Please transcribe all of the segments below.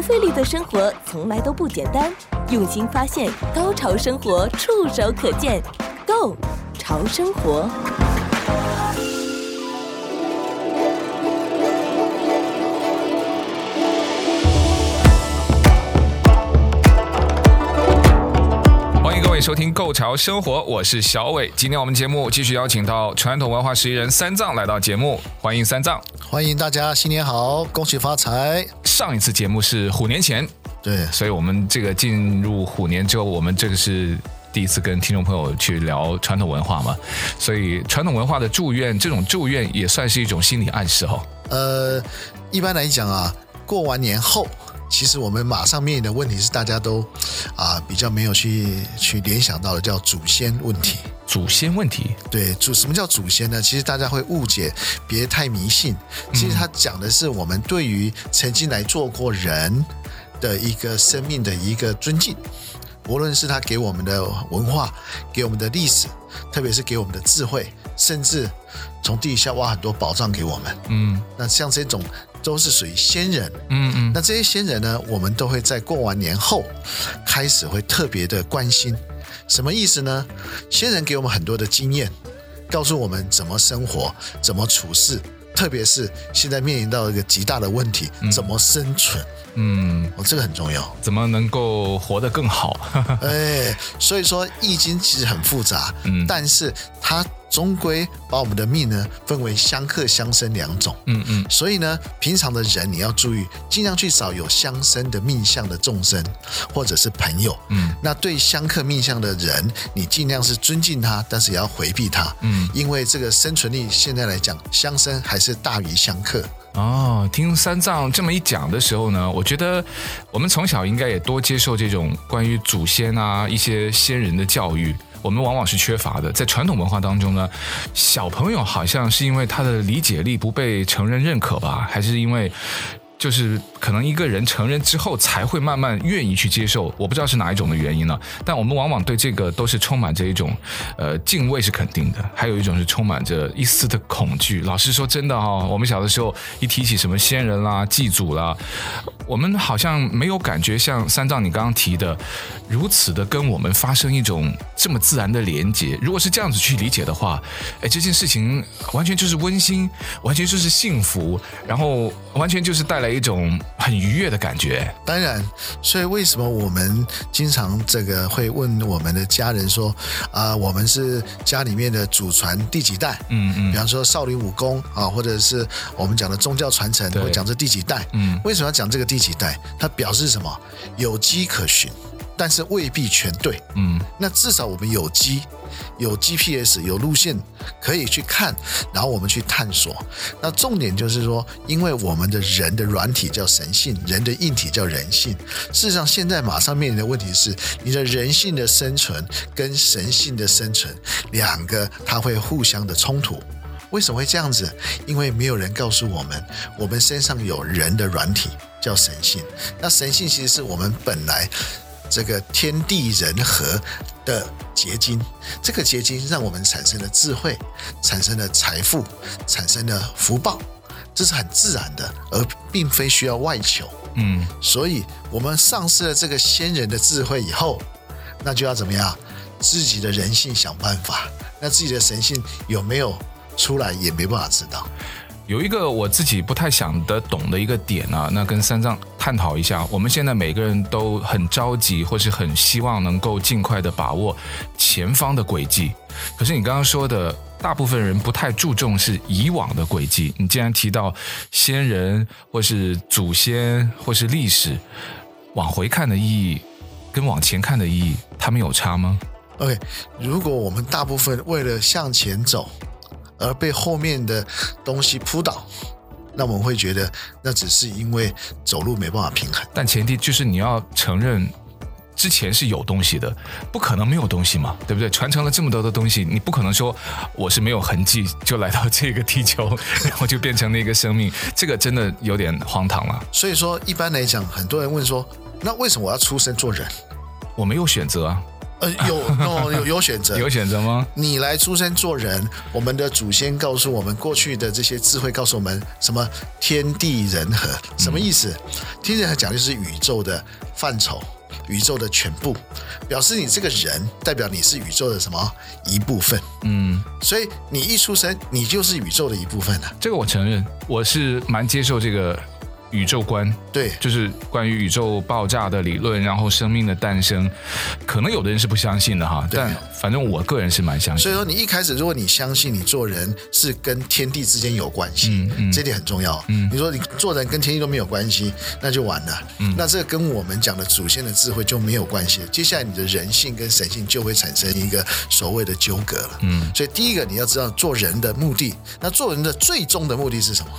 不费力的生活从来都不简单，用心发现，高潮生活触手可见 Go 潮生活。收听《购潮生活》，我是小伟。今天我们节目继续邀请到传统文化十一人三藏来到节目，欢迎三藏，欢迎大家，新年好，恭喜发财。上一次节目是虎年前，对，所以我们这个进入虎年之后，我们这个是第一次跟听众朋友去聊传统文化嘛，所以传统文化的祝愿，这种祝愿也算是一种心理暗示哦。呃，一般来讲啊，过完年后。其实我们马上面临的问题是，大家都啊比较没有去去联想到的，叫祖先问题。祖先问题，对，祖什么叫祖先呢？其实大家会误解，别太迷信。其实他讲的是我们对于曾经来做过人的一个生命的一个尊敬，无论是他给我们的文化，给我们的历史，特别是给我们的智慧，甚至从地下挖很多宝藏给我们。嗯，那像这种。都是属于先人，嗯嗯，那这些先人呢，我们都会在过完年后开始会特别的关心，什么意思呢？先人给我们很多的经验，告诉我们怎么生活，怎么处事，特别是现在面临到一个极大的问题，怎么生存？嗯，哦，这个很重要，怎么能够活得更好？哎，所以说《易经》其实很复杂，嗯，但是它。终归把我们的命呢分为相克相生两种，嗯嗯，所以呢，平常的人你要注意，尽量去找有相生的命相的众生或者是朋友，嗯，那对相克命相的人，你尽量是尊敬他，但是也要回避他，嗯，因为这个生存力现在来讲，相生还是大于相克。哦，听三藏这么一讲的时候呢，我觉得我们从小应该也多接受这种关于祖先啊一些先人的教育。我们往往是缺乏的，在传统文化当中呢，小朋友好像是因为他的理解力不被成人认可吧，还是因为？就是可能一个人成人之后才会慢慢愿意去接受，我不知道是哪一种的原因呢？但我们往往对这个都是充满着一种呃敬畏是肯定的，还有一种是充满着一丝的恐惧。老实说，真的哈、我们小的时候一提起什么仙人啦、祭祖啦，我们好像没有感觉像三藏你刚刚提的如此的跟我们发生一种这么自然的连接。如果是这样子去理解的话，哎，这件事情完全就是温馨，完全就是幸福，然后完全就是带来。一种很愉悦的感觉。当然，所以为什么我们经常这个会问我们的家人说啊、呃，我们是家里面的祖传第几代？嗯嗯，比方说少林武功啊，或者是我们讲的宗教传承，会讲这第几代？嗯，为什么要讲这个第几代？它表示什么？有迹可循。但是未必全对，嗯，那至少我们有机，有 GPS，有路线可以去看，然后我们去探索。那重点就是说，因为我们的人的软体叫神性，人的硬体叫人性。事实上，现在马上面临的问题是，你的人性的生存跟神性的生存两个，它会互相的冲突。为什么会这样子？因为没有人告诉我们，我们身上有人的软体叫神性。那神性其实是我们本来。这个天地人和的结晶，这个结晶让我们产生了智慧，产生了财富，产生了福报，这是很自然的，而并非需要外求。嗯，所以我们丧失了这个先人的智慧以后，那就要怎么样？自己的人性想办法，那自己的神性有没有出来，也没办法知道。有一个我自己不太想得懂的一个点啊，那跟三藏探讨一下。我们现在每个人都很着急，或是很希望能够尽快的把握前方的轨迹。可是你刚刚说的，大部分人不太注重是以往的轨迹。你既然提到先人，或是祖先，或是历史，往回看的意义跟往前看的意义，他们有差吗？OK，如果我们大部分为了向前走。而被后面的东西扑倒，那我们会觉得那只是因为走路没办法平衡。但前提就是你要承认之前是有东西的，不可能没有东西嘛，对不对？传承了这么多的东西，你不可能说我是没有痕迹就来到这个地球，然后就变成那个生命，这个真的有点荒唐了。所以说，一般来讲，很多人问说，那为什么我要出生做人？我没有选择啊。呃，有 有有有选择，有选择吗？你来出生做人，我们的祖先告诉我们，过去的这些智慧告诉我们，什么天地人和，什么意思？嗯、天地人和讲的就是宇宙的范畴，宇宙的全部，表示你这个人代表你是宇宙的什么一部分。嗯，所以你一出生，你就是宇宙的一部分了。这个我承认，我是蛮接受这个。宇宙观，对，就是关于宇宙爆炸的理论，然后生命的诞生，可能有的人是不相信的哈，但反正我个人是蛮相信。所以说，你一开始如果你相信你做人是跟天地之间有关系，嗯嗯，这点很重要。嗯，你说你做人跟天地都没有关系，那就完了。嗯，那这跟我们讲的祖先的智慧就没有关系了。接下来你的人性跟神性就会产生一个所谓的纠葛了。嗯，所以第一个你要知道做人的目的，那做人的最终的目的是什么？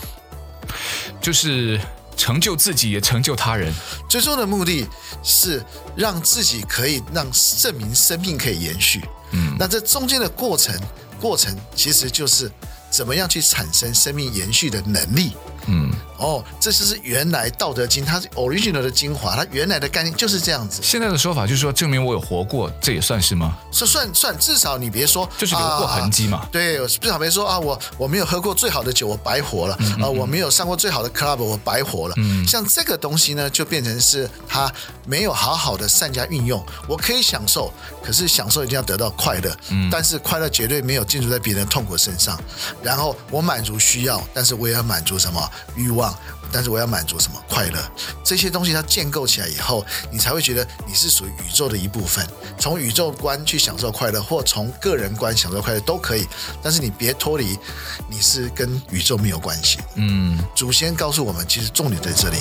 就是。成就自己，也成就他人。最终的目的是让自己可以让证明生命可以延续。嗯，那这中间的过程，过程其实就是怎么样去产生生命延续的能力。嗯，哦，这就是原来《道德经》它是 original 的精华，它原来的概念就是这样子。现在的说法就是说，证明我有活过，这也算是吗？是算算，至少你别说，就是留过痕迹嘛。啊、对，至少别说啊，我我没有喝过最好的酒，我白活了、嗯、啊，我没有上过最好的 club，我白活了。嗯，像这个东西呢，就变成是它没有好好的善加运用。我可以享受，可是享受一定要得到快乐。嗯，但是快乐绝对没有建筑在别人痛苦身上。然后我满足需要，但是我也要满足什么？欲望，但是我要满足什么快乐？这些东西它建构起来以后，你才会觉得你是属于宇宙的一部分。从宇宙观去享受快乐，或从个人观享受快乐都可以。但是你别脱离，你是跟宇宙没有关系。嗯，祖先告诉我们，其实重点在这里。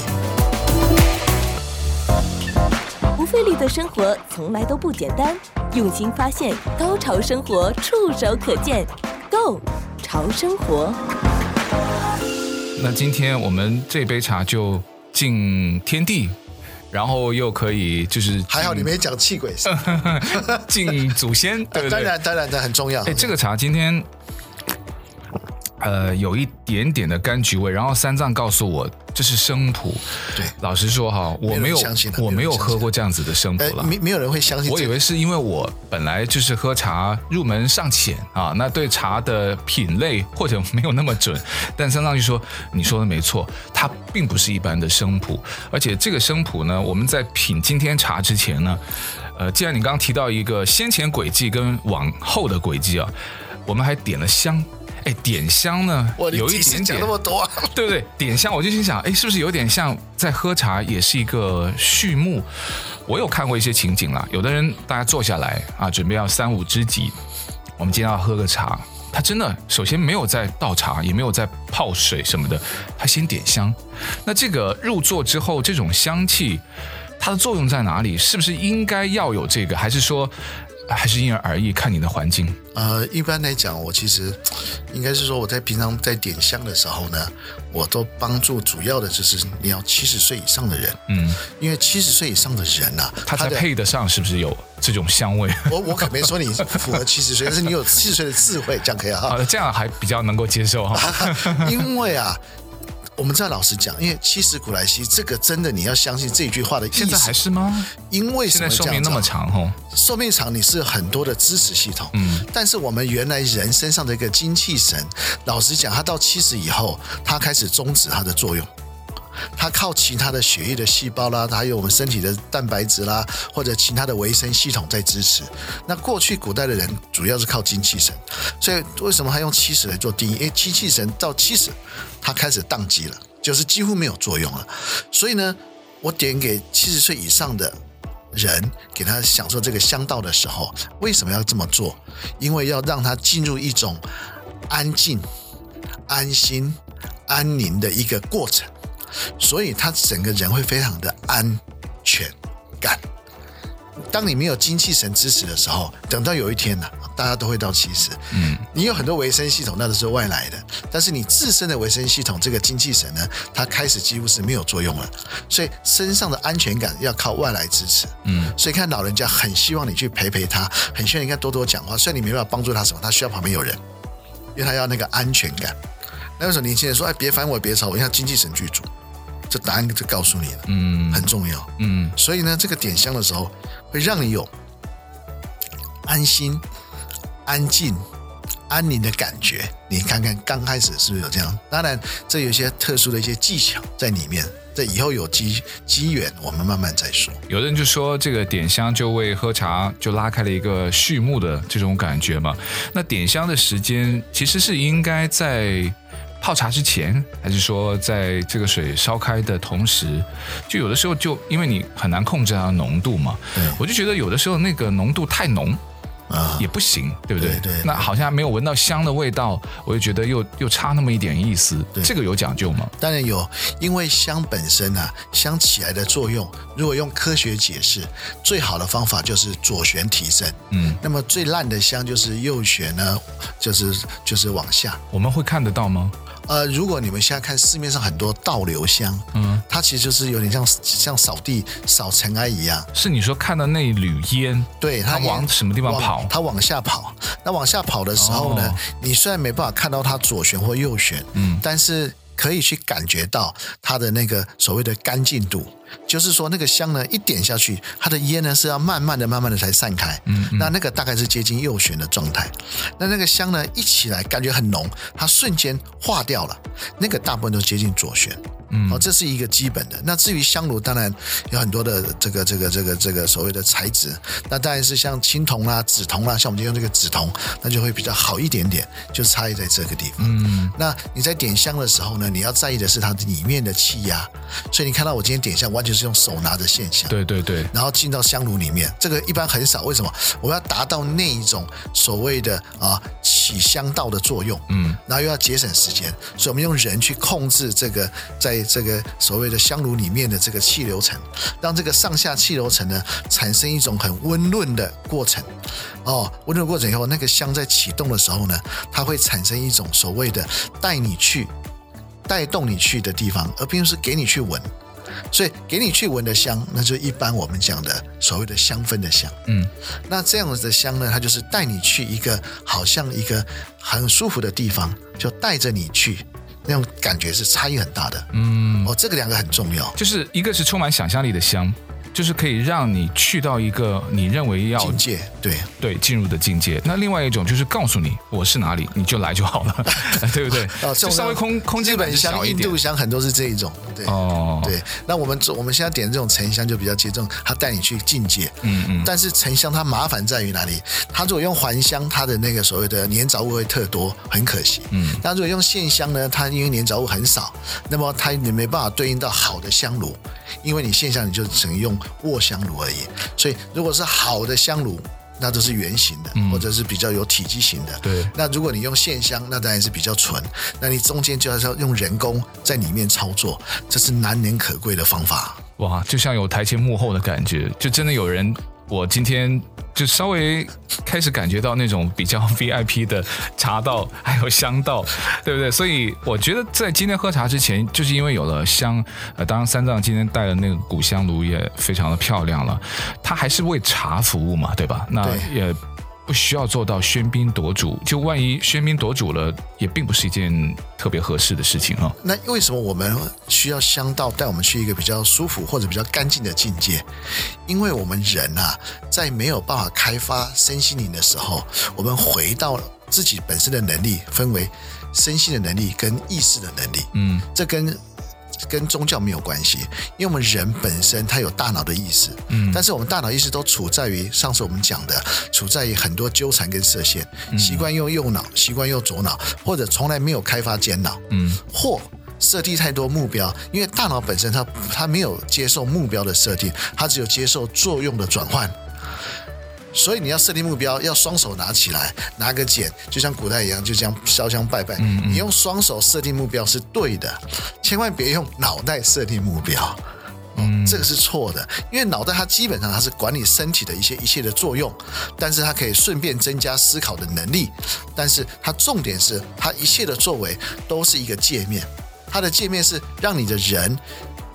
不费力的生活从来都不简单，用心发现，高潮生活触手可见 Go 潮生活。那今天我们这杯茶就敬天地，然后又可以就是还好你没讲气鬼，敬祖先，对不对？当然当然这很重要。哎，这个茶今天。呃，有一点点的柑橘味，然后三藏告诉我这是生普。对，老实说哈，我没有，我没有喝过这样子的生普了。没没有人会相信、这个。我以为是因为我本来就是喝茶入门尚浅啊，那对茶的品类或者没有那么准。但三藏就说，你说的没错，它并不是一般的生普，而且这个生普呢，我们在品今天茶之前呢，呃，既然你刚刚提到一个先前轨迹跟往后的轨迹啊，我们还点了香。哎，点香呢，有一点点，讲那么多，对不对？点香，我就心想，哎，是不是有点像在喝茶，也是一个序幕？我有看过一些情景啦，有的人大家坐下来啊，准备要三五知己，我们今天要喝个茶，他真的首先没有在倒茶，也没有在泡水什么的，他先点香。那这个入座之后，这种香气，它的作用在哪里？是不是应该要有这个，还是说？还是因人而异，看你的环境。呃，一般来讲，我其实应该是说，我在平常在点香的时候呢，我都帮助主要的就是你要七十岁以上的人，嗯，因为七十岁以上的人呐、啊，他才配得上是不是有这种香味？我我可没说你符合七十岁，但是你有七十岁的智慧，这样可以哈。好的，这样还比较能够接受哈。因为啊。我们再老实讲，因为七十古来稀，这个真的你要相信这句话的意思。现在还是吗？因为什么寿命那么长哦？寿命长，你是很多的支持系统。嗯。但是我们原来人身上的一个精气神，老实讲，它到七十以后，它开始终止它的作用。它靠其他的血液的细胞啦，还有我们身体的蛋白质啦，或者其他的维生系统在支持。那过去古代的人主要是靠精气神，所以为什么还用七十来做定义？因为精气神到七十，它开始宕机了，就是几乎没有作用了。所以呢，我点给七十岁以上的人，给他享受这个香道的时候，为什么要这么做？因为要让他进入一种安静、安心、安宁的一个过程。所以他整个人会非常的安全感。当你没有精气神支持的时候，等到有一天呢、啊，大家都会到七十。嗯，你有很多维生系统，那都是外来的，但是你自身的维生系统，这个精气神呢，它开始几乎是没有作用了。所以身上的安全感要靠外来支持。嗯，所以看老人家很希望你去陪陪他，很希望你跟多多讲话。虽然你没办法帮助他什么，他需要旁边有人，因为他要那个安全感。那为什么年轻人说，哎，别烦我，别吵我，因为他精气神剧组。这答案就告诉你了，嗯，很重要，嗯，所以呢，这个点香的时候会让你有安心、安静、安宁的感觉。你看看刚开始是不是有这样？当然，这有一些特殊的一些技巧在里面。这以后有机机缘，我们慢慢再说。有的人就说，这个点香就为喝茶就拉开了一个序幕的这种感觉嘛。那点香的时间其实是应该在泡茶之前，还是说在这个水烧开的同时？就有的时候就因为你很难控制它的浓度嘛，我就觉得有的时候那个浓度太浓。啊，也不行，对不对？对，对，对，那好像没有闻到香的味道，我就觉得又又差那么一点意思。对，这个有讲究吗？当然有，因为香本身啊，香起来的作用，如果用科学解释，最好的方法就是左旋提升。嗯，那么最烂的香就是右旋呢，就是就是往下。我们会看得到吗？呃，如果你们现在看市面上很多倒流香，嗯，它其实就是有点像像扫地扫尘埃一样。是你说看到那缕烟，对，它往什么地方跑？它往下跑。那往下跑的时候呢，哦、你虽然没办法看到它左旋或右旋，嗯，但是可以去感觉到它的那个所谓的干净度。就是说，那个香呢，一点下去，它的烟呢是要慢慢的、慢慢的才散开。嗯，嗯，那那个大概是接近右旋的状态。那那个香呢，一起来感觉很浓，它瞬间化掉了。那个大部分都接近左旋。嗯，哦，这是一个基本的。那至于香炉，当然有很多的这个、这个、这个、这个所谓的材质。那当然是像青铜啦、紫铜啦，像我们用这个紫铜，那就会比较好一点点，就差异在这个地方。嗯，那你在点香的时候呢，你要在意的是它里面的气压。所以你看到我今天点香，完全是用手拿着线香。对对对。然后进到香炉里面，这个一般很少。为什么？我要达到那一种所谓的啊起香道的作用。嗯。然后又要节省时间，所以我们用人去控制这个在。这个所谓的香炉里面的这个气流层，让这个上下气流层呢产生一种很温润的过程。哦，温润过程以后，那个香在启动的时候呢，它会产生一种所谓的带你去、带动你去的地方，而并不是给你去闻。所以给你去闻的香，那就一般我们讲的所谓的香氛的香。嗯，那这样子的香呢，它就是带你去一个好像一个很舒服的地方，就带着你去。那种感觉是差异很大的，嗯，哦，这个两个很重要，就是一个是充满想象力的香。就是可以让你去到一个你认为要境界，对对，进入的境界。那另外一种就是告诉你我是哪里，你就来就好了，对不对？哦，就稍微空空间本小一点。印度香很多是这一种，对哦，对。那我们我们现在点这种沉香就比较接近，它带你去境界。嗯嗯。但是沉香它麻烦在于哪里？它如果用还香，它的那个所谓的粘着物会特多，很可惜。嗯。那如果用线香呢？它因为粘着物很少，那么它也没办法对应到好的香炉。因为你线香你就只能用卧香炉而已，所以如果是好的香炉，那都是圆形的，或者是比较有体积型的。对。那如果你用线香，那当然是比较纯。那你中间就要要用人工在里面操作，这是难能可贵的方法。哇，就像有台前幕后的感觉，就真的有人。我今天就稍微开始感觉到那种比较 VIP 的茶道，还有香道，对不对？所以我觉得在今天喝茶之前，就是因为有了香，呃，当然三藏今天带的那个古香炉也非常的漂亮了，它还是为茶服务嘛，对吧？那也。不需要做到喧宾夺主，就万一喧宾夺主了，也并不是一件特别合适的事情啊。那为什么我们需要香道带我们去一个比较舒服或者比较干净的境界？因为我们人啊，在没有办法开发身心灵的时候，我们回到自己本身的能力，分为身心的能力跟意识的能力。嗯，这跟。跟宗教没有关系，因为我们人本身他有大脑的意识，嗯，但是我们大脑意识都处在于上次我们讲的，处在于很多纠缠跟设限，习惯用右脑，习惯用左脑，或者从来没有开发间脑，嗯，或设定太多目标，因为大脑本身它它没有接受目标的设定，它只有接受作用的转换。所以你要设定目标，要双手拿起来，拿个碱，就像古代一样，就这样烧香拜拜。嗯嗯，你用双手设定目标是对的，千万别用脑袋设定目标，嗯，这个是错的。因为脑袋它基本上它是管理身体的一些一切的作用，但是它可以顺便增加思考的能力，但是它重点是它一切的作为都是一个界面，它的界面是让你的人。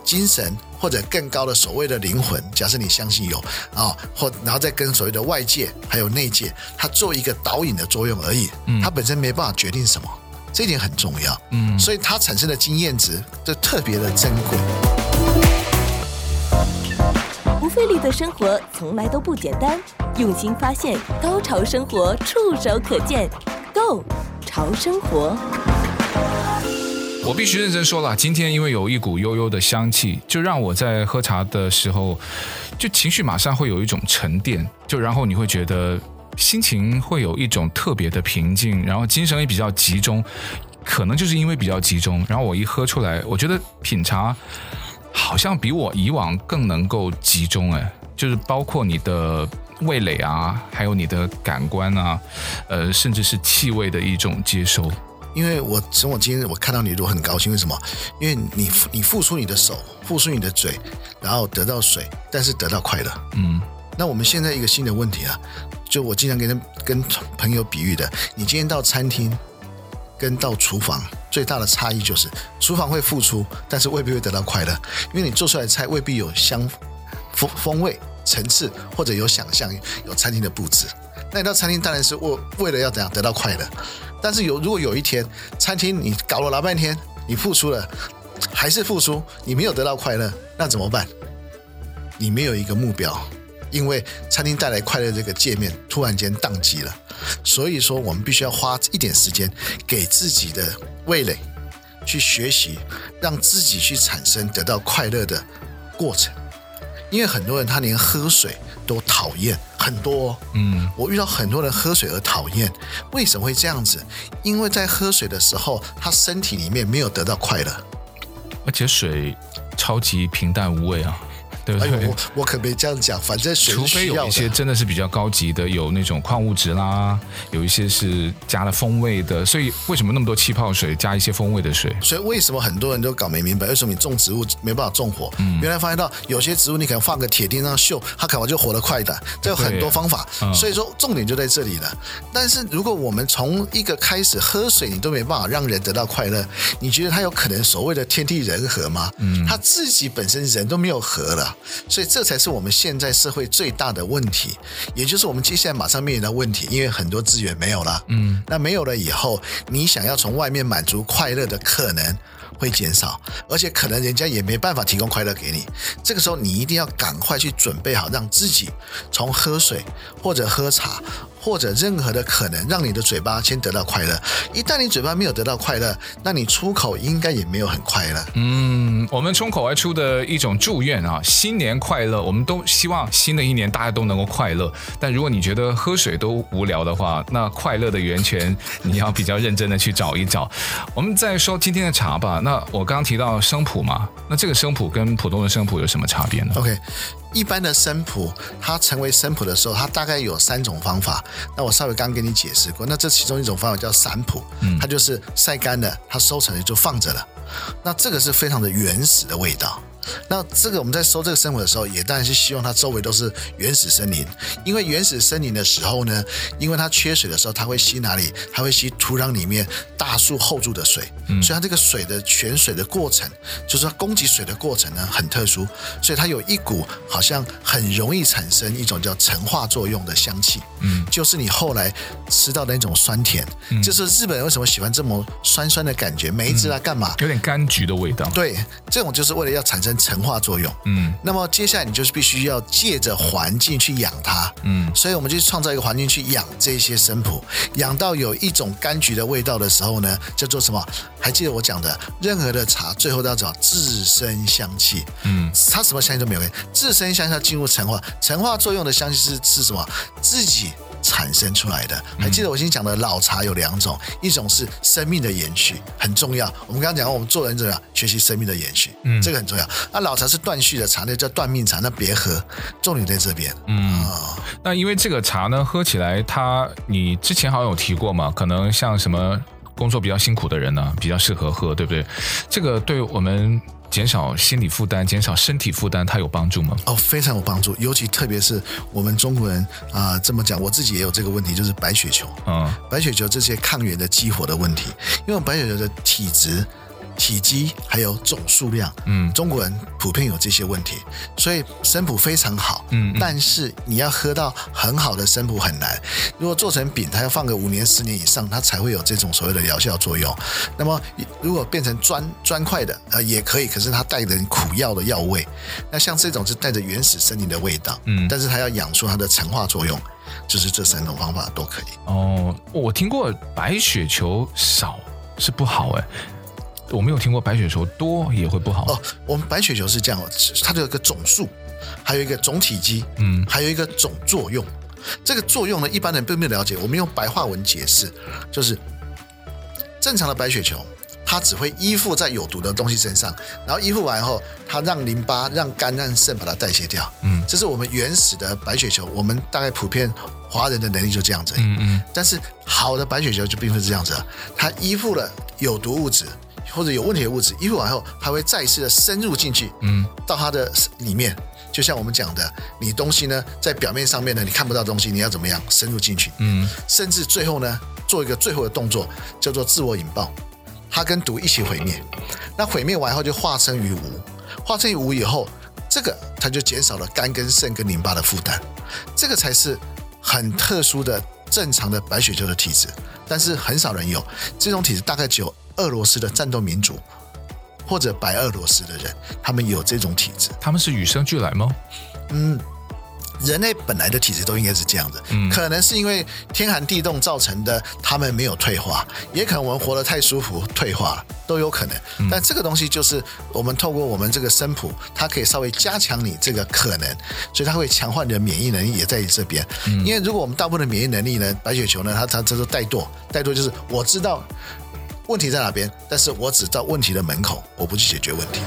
精神或者更高的所谓的灵魂，假设你相信有啊，或然后再跟所谓的外界还有内界，它做一个导引的作用而已，它本身没办法决定什么，这一点很重要，嗯，所以它产生的经验值就特别的珍贵。不费力的生活从来都不简单，用心发现，高潮生活触手可见 Go 潮生活。我必须认真说了，今天因为有一股悠悠的香气，就让我在喝茶的时候，就情绪马上会有一种沉淀，就然后你会觉得心情会有一种特别的平静，然后精神也比较集中。可能就是因为比较集中，然后我一喝出来，我觉得品茶好像比我以往更能够集中哎，就是包括你的味蕾啊，还有你的感官啊，呃，甚至是气味的一种接收。因为我从我今天我看到你都很高兴，为什么？因为你你付出你的手，付出你的嘴，然后得到水，但是得到快乐。嗯，那我们现在一个新的问题啊，就我经常跟跟朋友比喻的，你今天到餐厅。跟到厨房最大的差异就是，厨房会付出，但是未必会得到快乐，因为你做出来的菜未必有香风风味层次，或者有想象有餐厅的布置。那你到餐厅当然是为为了要怎样得到快乐，但是有如果有一天餐厅你搞了老半天，你付出了还是付出，你没有得到快乐，那怎么办？你没有一个目标。因为餐厅带来快乐这个界面突然间宕机了，所以说我们必须要花一点时间给自己的味蕾去学习，让自己去产生得到快乐的过程。因为很多人他连喝水都讨厌，很多，嗯，我遇到很多人喝水而讨厌，为什么会这样子？因为在喝水的时候，他身体里面没有得到快乐，而且水超级平淡无味啊。对不对？哎、我我可没这样讲，反正除非有一些真的是比较高级的，有那种矿物质啦，有一些是加了风味的。所以为什么那么多气泡水加一些风味的水？所以为什么很多人都搞没明白？为什么你种植物没办法种火？嗯、原来发现到有些植物你可能放个铁钉上锈，它可能就活得快的。这有很多方法。嗯、所以说重点就在这里了。但是如果我们从一个开始喝水，你都没办法让人得到快乐，你觉得它有可能所谓的天地人和吗？嗯，他自己本身人都没有和了。所以这才是我们现在社会最大的问题，也就是我们接下来马上面临的问题，因为很多资源没有了，嗯，那没有了以后，你想要从外面满足快乐的可能会减少，而且可能人家也没办法提供快乐给你。这个时候，你一定要赶快去准备好，让自己从喝水或者喝茶。或者任何的可能，让你的嘴巴先得到快乐。一旦你嘴巴没有得到快乐，那你出口应该也没有很快乐。嗯，我们冲口而出的一种祝愿啊，新年快乐！我们都希望新的一年大家都能够快乐。但如果你觉得喝水都无聊的话，那快乐的源泉你要比较认真的去找一找。我们再说今天的茶吧。那我刚刚提到生普嘛，那这个生普跟普通的生普有什么差别呢？OK。一般的生普，它成为生普的时候，它大概有三种方法。那我稍微刚跟你解释过，那这其中一种方法叫散普，它就是晒干的，它收成了就放着了。那这个是非常的原始的味道。那这个我们在收这个生物的时候，也当然是希望它周围都是原始森林，因为原始森林的时候呢，因为它缺水的时候，它会吸哪里？它会吸土壤里面大树 hold 住的水，所以它这个水的泉水的过程，就是它供给水的过程呢很特殊，所以它有一股好像很容易产生一种叫陈化作用的香气，嗯，就是你后来吃到的那种酸甜，就是日本人为什么喜欢这么酸酸的感觉？梅子啊，干嘛？有点柑橘的味道。对，这种就是为了要产生。橙化作用，嗯，那么接下来你就是必须要借着环境去养它，嗯，所以我们就创造一个环境去养这些生普，养到有一种柑橘的味道的时候呢，叫做什么？还记得我讲的，任何的茶最后都要找自身香气，嗯，它什么香气都没有，自身香气要进入成化，成化作用的香气是是什么？自己。产生出来的，还记得我先讲的老茶有两种，一种是生命的延续，很重要。我们刚刚讲，我们做人怎么样学习生命的延续，嗯，这个很重要。那老茶是断续的茶，那叫断命茶，那别喝。重点在这边，嗯、哦、那因为这个茶呢，喝起来它，你之前好像有提过嘛，可能像什么工作比较辛苦的人呢，比较适合喝，对不对？这个对我们。减少心理负担，减少身体负担，它有帮助吗？哦，非常有帮助，尤其特别是我们中国人啊、呃，这么讲，我自己也有这个问题，就是白血球，嗯，白血球这些抗原的激活的问题，因为白血球的体质体积还有总数量，嗯，中国人普遍有这些问题，所以生普非常好，嗯，嗯，但是你要喝到很好的生普很难。如果做成饼，它要放个五年、十年以上，它才会有这种所谓的疗效作用。那么如果变成砖砖块的，呃，也可以，可是它带着苦药的药味。那像这种是带着原始森林的味道，嗯，但是它要养出它的陈化作用，就是这三种方法都可以。哦，我听过白雪球少是不好哎。我没有听过白血球多也会不好哦。我们白血球是这样，它有一个总数，还有一个总体积，嗯，还有一个总作用。这个作用呢，一般人并没有了解。我们用白话文解释，就是正常的白血球，它只会依附在有毒的东西身上，然后依附完后，它让淋巴、让肝、让肾把它代谢掉。嗯，这是我们原始的白血球。我们大概普遍华人的能力就这样子。嗯嗯。但是好的白血球就并不是这样子，它依附了有毒物质。或者有问题的物质，一会完后，它会再次的深入进去，嗯，到它的里面，就像我们讲的，你东西呢在表面上面呢，你看不到东西，你要怎么样深入进去，嗯，甚至最后呢，做一个最后的动作，叫做自我引爆，它跟毒一起毁灭，那毁灭完后就化生于无，化生于无以后，这个它就减少了肝跟肾跟淋巴的负担，这个才是很特殊的正常的白血球的体质，但是很少人有。这种体质，大概只有。俄罗斯的战斗民族，或者白俄罗斯的人，他们有这种体质。他们是与生俱来吗？嗯，人类本来的体质都应该是这样的。嗯，可能是因为天寒地冻造成的，他们没有退化，也可能我们活得太舒服退化了，都有可能。嗯，但这个东西就是我们透过我们这个生普，它可以稍微加强你这个可能，所以它会强化你的免疫能力，也在你这边。嗯，因为如果我们大部分的免疫能力呢，白血球呢，它它叫做怠惰，怠惰就是我知道。问题在哪边？但是我只到问题的门口，我不去解决问题。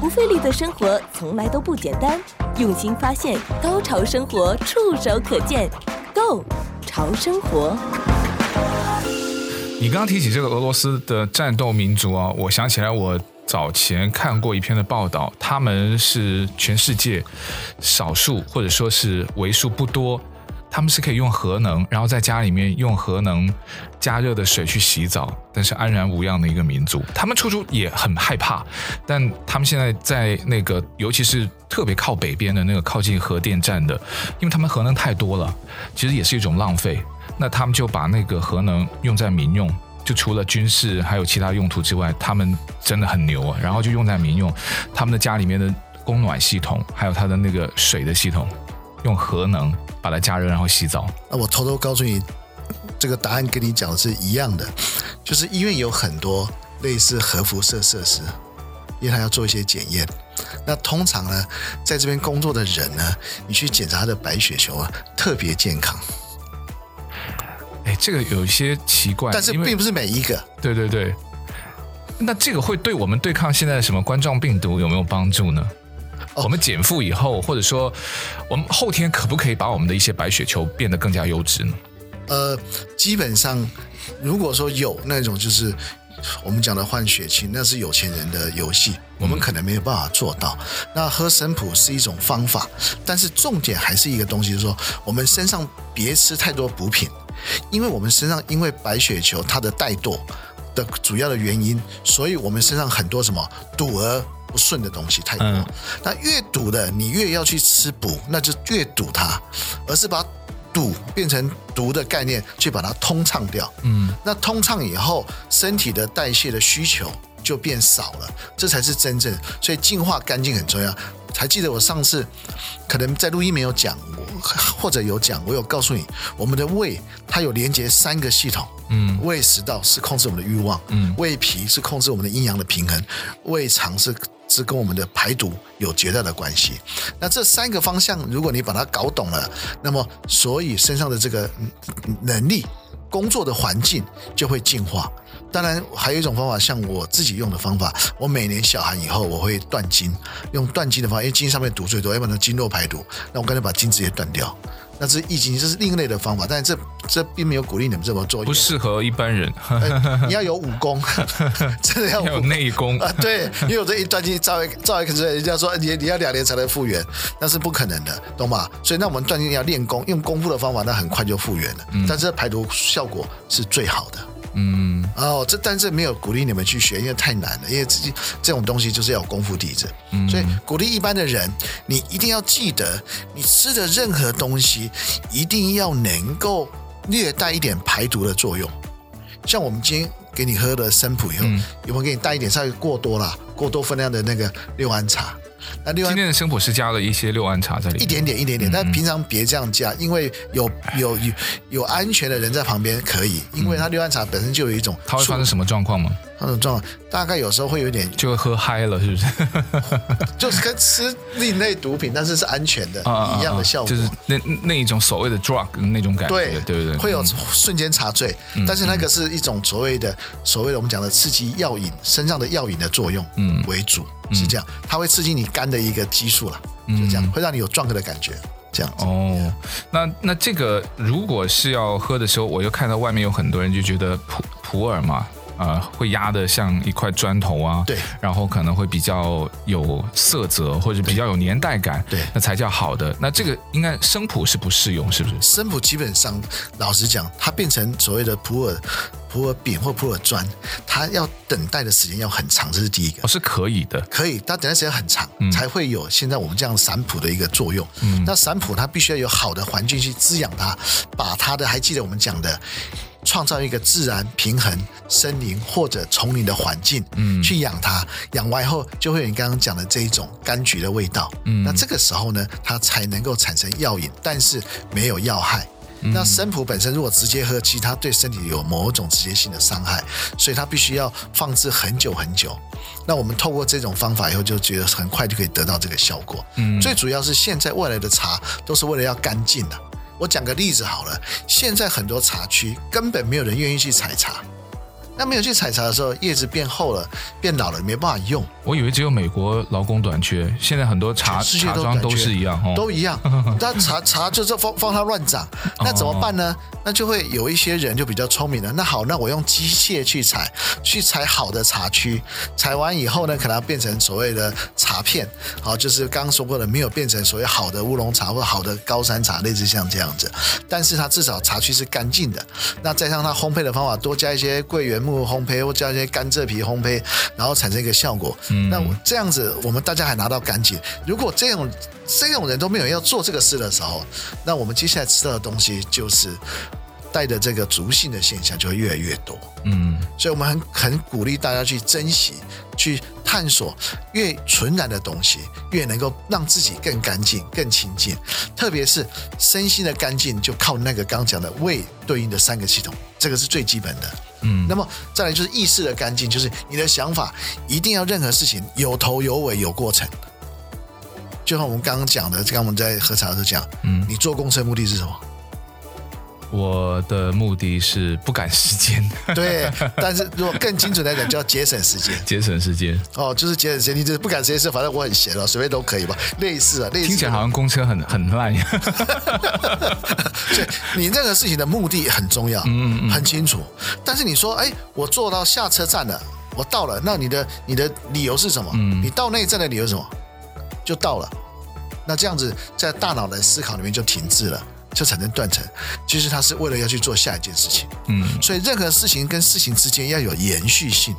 不费力的生活从来都不简单，用心发现，高潮生活触手可见 Go 潮生活。你刚刚提起这个俄罗斯的战斗民族啊，我想起来我早前看过一篇的报道，他们是全世界少数或者说是为数不多。他们是可以用核能，然后在家里面用核能加热的水去洗澡，但是安然无恙的一个民族。他们处处也很害怕，但他们现在在那个，尤其是特别靠北边的那个靠近核电站的，因为他们核能太多了，其实也是一种浪费。那他们就把那个核能用在民用，就除了军事还有其他用途之外，他们真的很牛啊。然后就用在民用，他们的家里面的供暖系统，还有他的那个水的系统。用核能把它加热，然后洗澡。那我偷偷告诉你，这个答案跟你讲的是一样的，就是医院有很多类似核辐射设施，因为他要做一些检验。那通常呢，在这边工作的人呢，你去检查他的白血球啊，特别健康。哎，这个有一些奇怪，但是并不是每一个。对对对，那这个会对我们对抗现在的什么冠状病毒有没有帮助呢？我们减负以后，或者说我们后天可不可以把我们的一些白血球变得更加优质呢？呃，基本上如果说有那种就是我们讲的换血清，那是有钱人的游戏，我们可能没有办法做到。嗯、那喝神普是一种方法，但是重点还是一个东西，就是说我们身上别吃太多补品，因为我们身上因为白血球它的怠惰的主要的原因，所以我们身上很多什么堵而。不顺的东西太多，嗯、那越堵的你越要去吃补，那就越堵它，而是把堵变成毒的概念，去把它通畅掉。嗯，那通畅以后，身体的代谢的需求就变少了，这才是真正。所以净化干净很重要。还记得我上次可能在录音没有讲，或者有讲，我有告诉你，我们的胃它有连接三个系统。嗯，胃食道是控制我们的欲望，嗯，胃脾是控制我们的阴阳的平衡，胃肠是。是跟我们的排毒有绝大的关系。那这三个方向，如果你把它搞懂了，那么所以身上的这个能力、工作的环境就会进化。当然，还有一种方法，像我自己用的方法，我每年小寒以后我会断经，用断经的方法，因为经上面毒最多，要不然经络排毒，那我干脆把经直接断掉。那是疫情，这是另类的方法，但是这这并没有鼓励你们这么做，不适合一般人。呃、你要有武功，真的要，要有内功啊！对，因为我这一断经照一照一看，人家说你你要两年才能复原，那是不可能的，懂吗？所以那我们断经要练功，用功夫的方法，那很快就复原了。嗯、但是排毒效果是最好的。嗯，哦，这但是没有鼓励你们去学，因为太难了，因为自己这种东西就是要有功夫底子。嗯，所以鼓励一般的人，你一定要记得，你吃的任何东西一定要能够略带一点排毒的作用。像我们今天给你喝的生普以后，嗯、有没有给你带一点稍微过多了、过多分量的那个六安茶？那六安今天的生普是加了一些六安茶在里面，一点点一点点，但平常别这样加，因为有有有有安全的人在旁边可以，因为它六安茶本身就有一种，它会发生什么状况吗？那种状况大概有时候会有点，就会喝嗨了，是不是？就是跟吃另类毒品，但是是安全的一样的效果，就是那那一种所谓的 drug 那种感觉，对对对，会有瞬间茶醉，但是那个是一种所谓的所谓的我们讲的刺激药瘾身上的药瘾的作用，嗯，为主是这样，它会刺激你肝的一个激素了，就这样会让你有壮的感觉，这样哦。那那这个如果是要喝的时候，我就看到外面有很多人就觉得普普洱嘛。呃，会压的像一块砖头啊，对，然后可能会比较有色泽或者比较有年代感，对，那才叫好的。那这个应该生普是不适用，是不是？生普基本上，老实讲，它变成所谓的普洱普洱饼或普洱砖，它要等待的时间要很长，这是第一个。哦，是可以的，可以，它等待时间很长，嗯，才会有现在我们这样散普的一个作用。嗯，那散普它必须要有好的环境去滋养它，把它的还记得我们讲的。创造一个自然平衡森林或者丛林的环境，嗯，去养它，养完以后就会有你刚刚讲的这一种柑橘的味道，嗯，那这个时候呢，它才能够产生药引，但是没有药害。嗯、那生普本身如果直接喝，其实它对身体有某种直接性的伤害，所以它必须要放置很久很久。那我们透过这种方法以后，就觉得很快就可以得到这个效果。嗯，最主要是现在未来的茶都是为了要干净的。我讲个例子好了，现在很多茶区根本没有人愿意去采茶。那没有去采茶的时候，叶子变厚了，变老了，没办法用。我以为只有美国劳工短缺，现在很多茶茶庄都是一样，都一样。那茶茶就是放放它乱长，那怎么办呢？那就会有一些人就比较聪明了。那好，那我用机械去采，去采好的茶区，采完以后呢，可能要变成所谓的茶片，好，就是刚刚说过的，没有变成所谓好的乌龙茶或好的高山茶，类似像这样子。但是它至少茶区是干净的。那再上它烘焙的方法，多加一些桂圆木。烘焙或加一些甘蔗皮烘焙，然后产生一个效果。嗯，那这样子我们大家还拿到干净。如果这种这种人都没有要做这个事的时候，那我们接下来吃到的东西就是带着这个毒性的现象就会越来越多。嗯，所以我们很很鼓励大家去珍惜、去探索，越纯然的东西，越能够让自己更干净、更清净。特别是身心的干净，就靠那个刚讲的胃对应的三个系统，这个是最基本的。嗯，那么再来就是意识的干净，就是你的想法一定要任何事情有头有尾有过程。就像我们刚刚讲的，刚刚我们在喝茶的时候讲，嗯，你坐公车目的是什么？我的目的是不赶时间，对。但是如果更精准来讲，就要节省时间。节省时间哦，就是节省时间。你就是不赶时间是，反正我很闲了，随便都可以吧。类似啊，类似。听起来好像公车很很烂呀。所以你任何事情的目的很重要，嗯嗯，很清楚。但是你说，哎，我坐到下车站了，我到了，那你的你的理由是什么？嗯，你到那一站的理由是什么？就到了。那这样子在大脑的思考里面就停滞了。就产生断层，其实他是为了要去做下一件事情。嗯，所以任何事情跟事情之间要有延续性，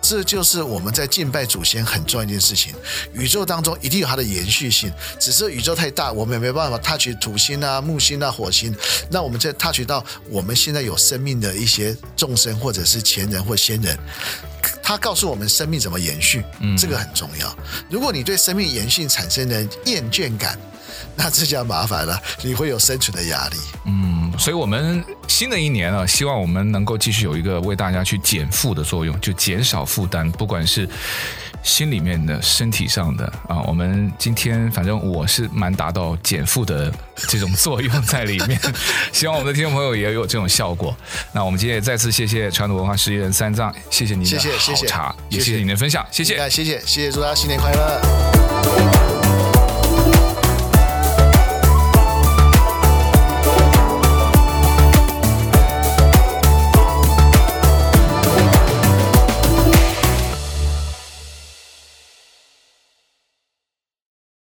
这就是我们在敬拜祖先很重要一件事情。宇宙当中一定有它的延续性，只是宇宙太大，我们也没办法 touch 土星啊、木星啊、火星。那我们在 touch 到我们现在有生命的一些众生，或者是前人或先人，他告诉我们生命怎么延续，这个很重要。如果你对生命延续产生了厌倦感，那这就麻烦了，你会有生存的压力。嗯，所以我们新的一年啊，希望我们能够继续有一个为大家去减负的作用，就减少负担，不管是心里面的、身体上的啊。我们今天反正我是蛮达到减负的这种作用在里面，希望我们的听众朋友也有这种效果。那我们今天也再次谢谢传统文化实验人三藏，谢谢您的好茶，谢谢，谢谢，也谢谢您的分享，谢谢，谢谢，谢谢，祝大家新年快乐。